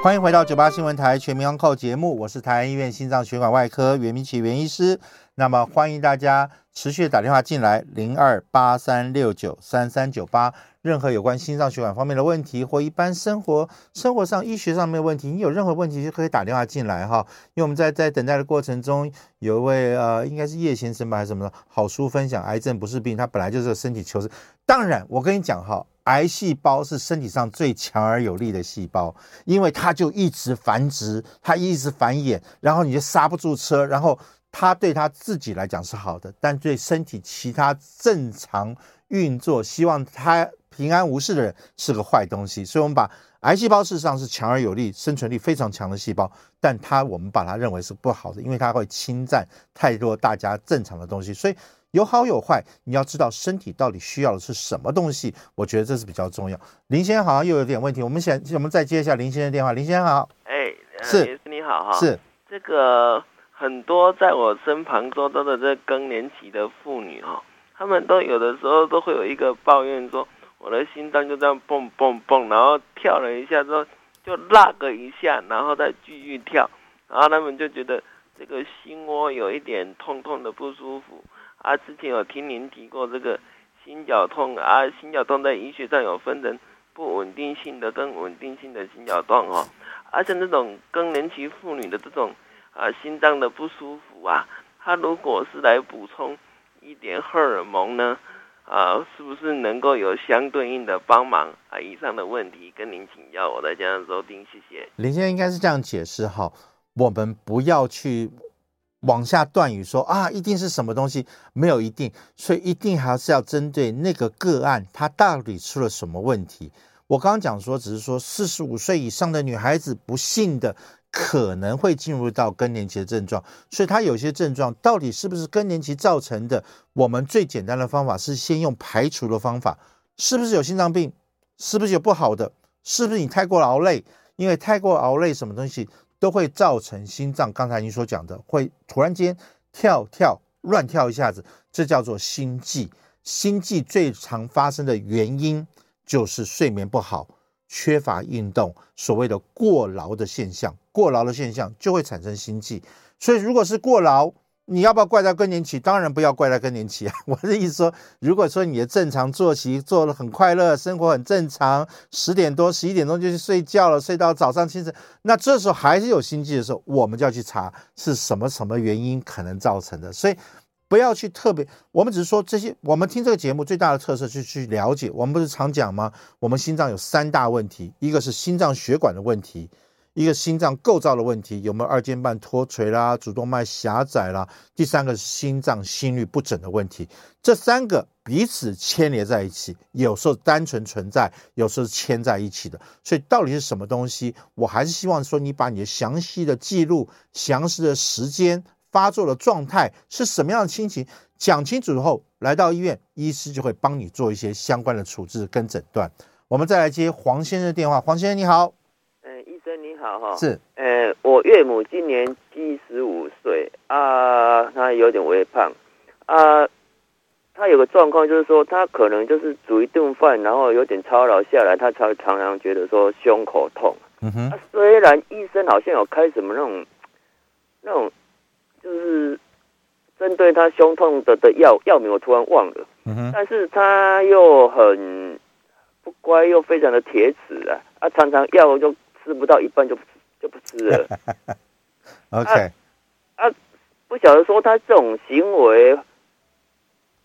欢迎回到九八新闻台全民安扣节目，我是台安医院心脏血管外科袁明启袁医师。那么欢迎大家持续打电话进来，零二八三六九三三九八，任何有关心脏血管方面的问题或一般生活生活上医学上面的问题，你有任何问题就可以打电话进来哈。因为我们在在等待的过程中，有一位呃应该是叶先生吧还是什么的好书分享，癌症不是病，他本来就是个身体求生。当然我跟你讲哈。癌细胞是身体上最强而有力的细胞，因为它就一直繁殖，它一直繁衍，然后你就刹不住车，然后它对它自己来讲是好的，但对身体其他正常运作、希望它平安无事的人是个坏东西。所以，我们把癌细胞事实上是强而有力、生存力非常强的细胞，但它我们把它认为是不好的，因为它会侵占太多大家正常的东西，所以。有好有坏，你要知道身体到底需要的是什么东西，我觉得这是比较重要。林先生好像又有点问题，我们先我们再接一下林先生电话。林先生好，哎，是，你好哈，是这个很多在我身旁周遭的这更年期的妇女哈，她们都有的时候都会有一个抱怨说，我的心脏就这样蹦蹦蹦，然后跳了一下之后就那个一下，然后再继续跳，然后他们就觉得这个心窝有一点痛痛的不舒服。啊，之前有听您提过这个心绞痛啊，心绞痛在医学上有分成不稳定性的跟稳定性的心绞痛哦，而且那种更年期妇女的这种啊心脏的不舒服啊，她如果是来补充一点荷尔蒙呢，啊，是不是能够有相对应的帮忙啊？以上的问题跟您请教，我在家收听，谢谢。林先生应该是这样解释哈，我们不要去。往下断语说啊，一定是什么东西？没有一定，所以一定还是要针对那个个案，它到底出了什么问题。我刚刚讲说，只是说四十五岁以上的女孩子，不幸的可能会进入到更年期的症状，所以她有些症状到底是不是更年期造成的？我们最简单的方法是先用排除的方法，是不是有心脏病？是不是有不好的？是不是你太过劳累？因为太过劳累，什么东西？都会造成心脏，刚才您所讲的，会突然间跳跳乱跳一下子，这叫做心悸。心悸最常发生的原因就是睡眠不好、缺乏运动，所谓的过劳的现象。过劳的现象就会产生心悸。所以，如果是过劳，你要不要怪在更年期？当然不要怪在更年期啊！我的意思说，如果说你的正常作息做得很快乐，生活很正常，十点多、十一点钟就去睡觉了，睡到早上清晨，那这时候还是有心悸的时候，我们就要去查是什么什么原因可能造成的。所以不要去特别，我们只是说这些。我们听这个节目最大的特色就是去了解。我们不是常讲吗？我们心脏有三大问题，一个是心脏血管的问题。一个心脏构造的问题，有没有二尖瓣脱垂啦、主动脉狭窄啦？第三个是心脏心律不整的问题，这三个彼此牵连在一起，有时候单纯存在，有时候牵在一起的。所以到底是什么东西？我还是希望说，你把你的详细的记录、详细的时间、发作的状态是什么样的心情讲清楚之后，来到医院，医师就会帮你做一些相关的处置跟诊断。我们再来接黄先生的电话，黄先生你好。好哈，是，呃，我岳母今年七十五岁啊，她有点微胖啊，她有个状况就是说，她可能就是煮一顿饭，然后有点操劳下来，她才常常觉得说胸口痛。嗯哼，啊、虽然医生好像有开什么那种那种，就是针对她胸痛的的药药名，我突然忘了。嗯哼，但是她又很不乖，又非常的铁齿啊，啊，常常药就。吃不到一半就不就不吃了。OK，啊，啊，不晓得说他这种行为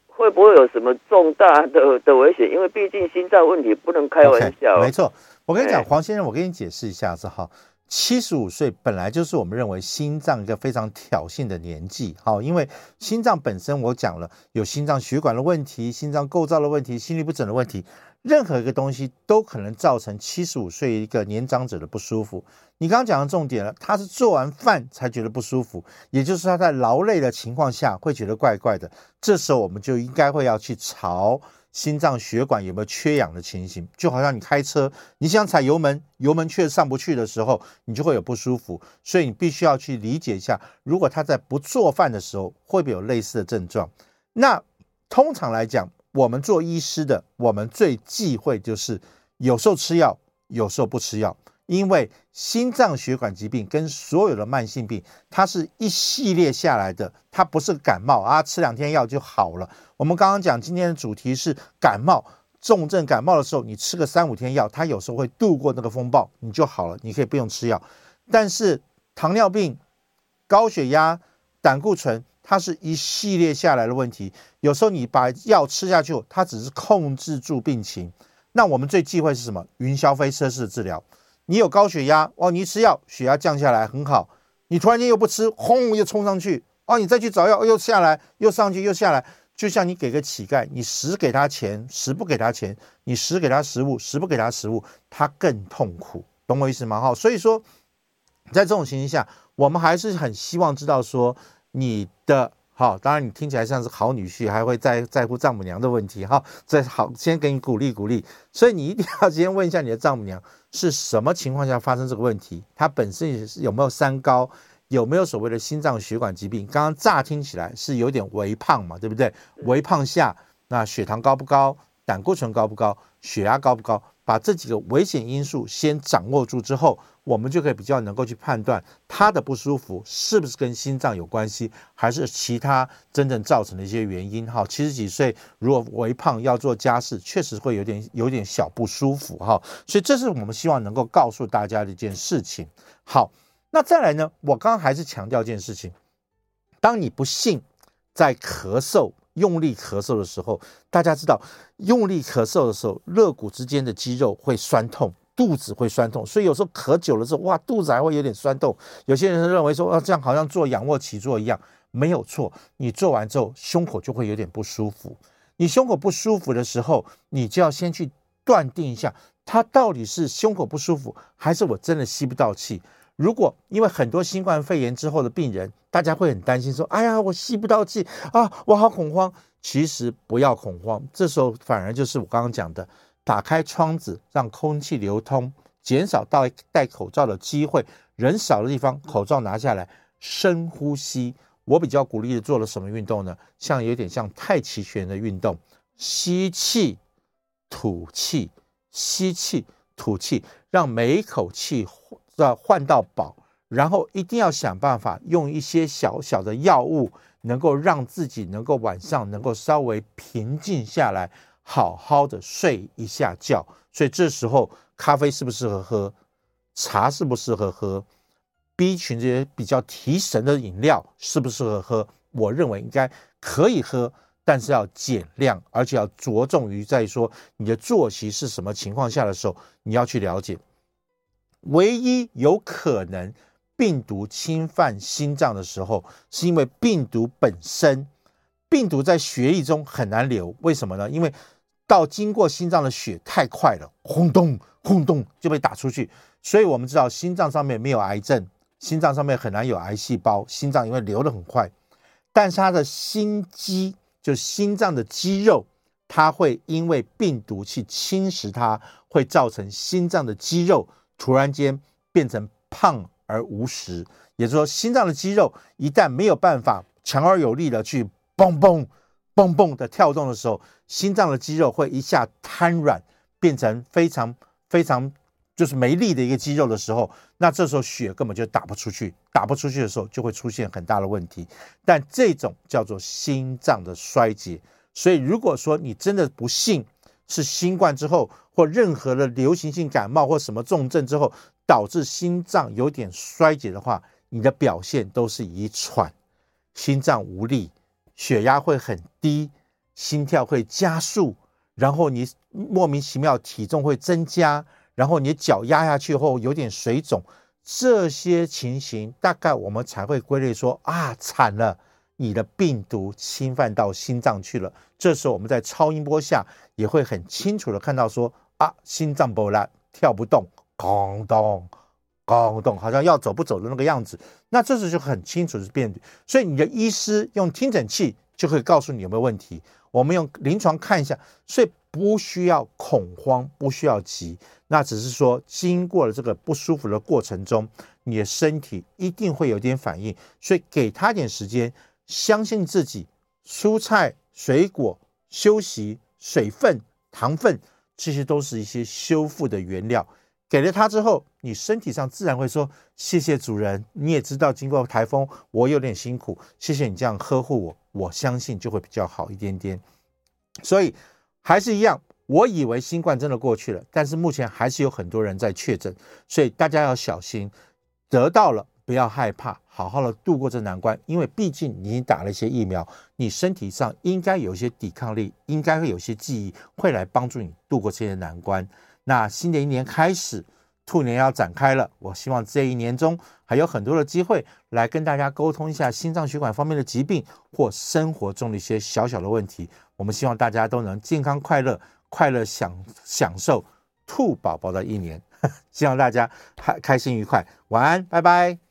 会不会有什么重大的的危险？因为毕竟心脏问题不能开玩笑。Okay, 没错，我跟你讲，黄先生，我跟你解释一下子哈。七十五岁本来就是我们认为心脏一个非常挑衅的年纪，好，因为心脏本身我讲了有心脏血管的问题、心脏构造的问题、心律不整的问题。任何一个东西都可能造成七十五岁一个年长者的不舒服。你刚刚讲的重点了，他是做完饭才觉得不舒服，也就是他在劳累的情况下会觉得怪怪的。这时候我们就应该会要去查心脏血管有没有缺氧的情形，就好像你开车，你想踩油门，油门却上不去的时候，你就会有不舒服。所以你必须要去理解一下，如果他在不做饭的时候，会不会有类似的症状？那通常来讲，我们做医师的，我们最忌讳就是有时候吃药，有时候不吃药，因为心脏血管疾病跟所有的慢性病，它是一系列下来的，它不是感冒啊，吃两天药就好了。我们刚刚讲今天的主题是感冒，重症感冒的时候，你吃个三五天药，它有时候会度过那个风暴，你就好了，你可以不用吃药。但是糖尿病、高血压、胆固醇。它是一系列下来的问题，有时候你把药吃下去，它只是控制住病情。那我们最忌讳是什么？云霄飞车式的治疗。你有高血压哦，你一吃药，血压降下来很好。你突然间又不吃，轰又冲上去哦，你再去找药，又下来，又上去，又下来。就像你给个乞丐，你时给他钱，时不给他钱；你时给他食物，时不给他食物，他更痛苦。懂我意思吗？哈，所以说，在这种情形下，我们还是很希望知道说。你的好，当然你听起来像是好女婿，还会在在乎丈母娘的问题哈。这好，先给你鼓励鼓励。所以你一定要先问一下你的丈母娘是什么情况下发生这个问题，她本身有没有三高，有没有所谓的心脏血管疾病？刚刚乍听起来是有点微胖嘛，对不对？微胖下，那血糖高不高？胆固醇高不高？血压高不高？把这几个危险因素先掌握住之后，我们就可以比较能够去判断他的不舒服是不是跟心脏有关系，还是其他真正造成的一些原因。哈，七十几岁如果微胖要做家事，确实会有点有点小不舒服。哈，所以这是我们希望能够告诉大家的一件事情。好，那再来呢，我刚刚还是强调一件事情，当你不幸在咳嗽。用力咳嗽的时候，大家知道，用力咳嗽的时候，肋骨之间的肌肉会酸痛，肚子会酸痛，所以有时候咳久了之后，哇，肚子还会有点酸痛。有些人认为说，啊，这样好像做仰卧起坐一样，没有错。你做完之后，胸口就会有点不舒服。你胸口不舒服的时候，你就要先去断定一下，它到底是胸口不舒服，还是我真的吸不到气。如果因为很多新冠肺炎之后的病人，大家会很担心说：“哎呀，我吸不到气啊，我好恐慌。”其实不要恐慌，这时候反而就是我刚刚讲的，打开窗子，让空气流通，减少戴戴口罩的机会。人少的地方，口罩拿下来，深呼吸。我比较鼓励的做了什么运动呢？像有点像太极拳的运动，吸气，吐气，吸气，吐气，让每一口气。要换到饱，然后一定要想办法用一些小小的药物，能够让自己能够晚上能够稍微平静下来，好好的睡一下觉。所以这时候咖啡适不适合喝？茶适不适合喝？B 群这些比较提神的饮料适不适合喝？我认为应该可以喝，但是要减量，而且要着重于在说你的作息是什么情况下的时候，你要去了解。唯一有可能病毒侵犯心脏的时候，是因为病毒本身，病毒在血液中很难流。为什么呢？因为到经过心脏的血太快了，轰咚轰咚就被打出去。所以我们知道心脏上面没有癌症，心脏上面很难有癌细胞。心脏因为流得很快，但是它的心肌，就心脏的肌肉，它会因为病毒去侵蚀它，会造成心脏的肌肉。突然间变成胖而无实，也就是说，心脏的肌肉一旦没有办法强而有力的去蹦蹦蹦蹦的跳动的时候，心脏的肌肉会一下瘫软，变成非常非常就是没力的一个肌肉的时候，那这时候血根本就打不出去，打不出去的时候就会出现很大的问题。但这种叫做心脏的衰竭，所以如果说你真的不幸，是新冠之后，或任何的流行性感冒或什么重症之后，导致心脏有点衰竭的话，你的表现都是以喘、心脏无力、血压会很低、心跳会加速，然后你莫名其妙体重会增加，然后你脚压下去后有点水肿，这些情形大概我们才会归类说啊，惨了，你的病毒侵犯到心脏去了。这时候我们在超音波下也会很清楚的看到说啊，心脏不拉，跳不动，咣咚，咣咚，好像要走不走的那个样子。那这时候就很清楚是辨别。所以你的医师用听诊器就可以告诉你有没有问题。我们用临床看一下，所以不需要恐慌，不需要急。那只是说，经过了这个不舒服的过程中，你的身体一定会有点反应，所以给他点时间，相信自己，蔬菜、水果、休息、水分、糖分，这些都是一些修复的原料。给了它之后，你身体上自然会说：“谢谢主人。”你也知道，经过台风，我有点辛苦，谢谢你这样呵护我。我相信就会比较好一点点。所以还是一样。我以为新冠真的过去了，但是目前还是有很多人在确诊，所以大家要小心。得到了不要害怕，好好的度过这难关，因为毕竟你打了一些疫苗，你身体上应该有一些抵抗力，应该会有些记忆会来帮助你度过这些难关。那新的一年开始，兔年要展开了，我希望这一年中还有很多的机会来跟大家沟通一下心脏血管方面的疾病或生活中的一些小小的问题。我们希望大家都能健康快乐。快乐享享受兔宝宝的一年，希望大家开开心愉快，晚安，拜拜。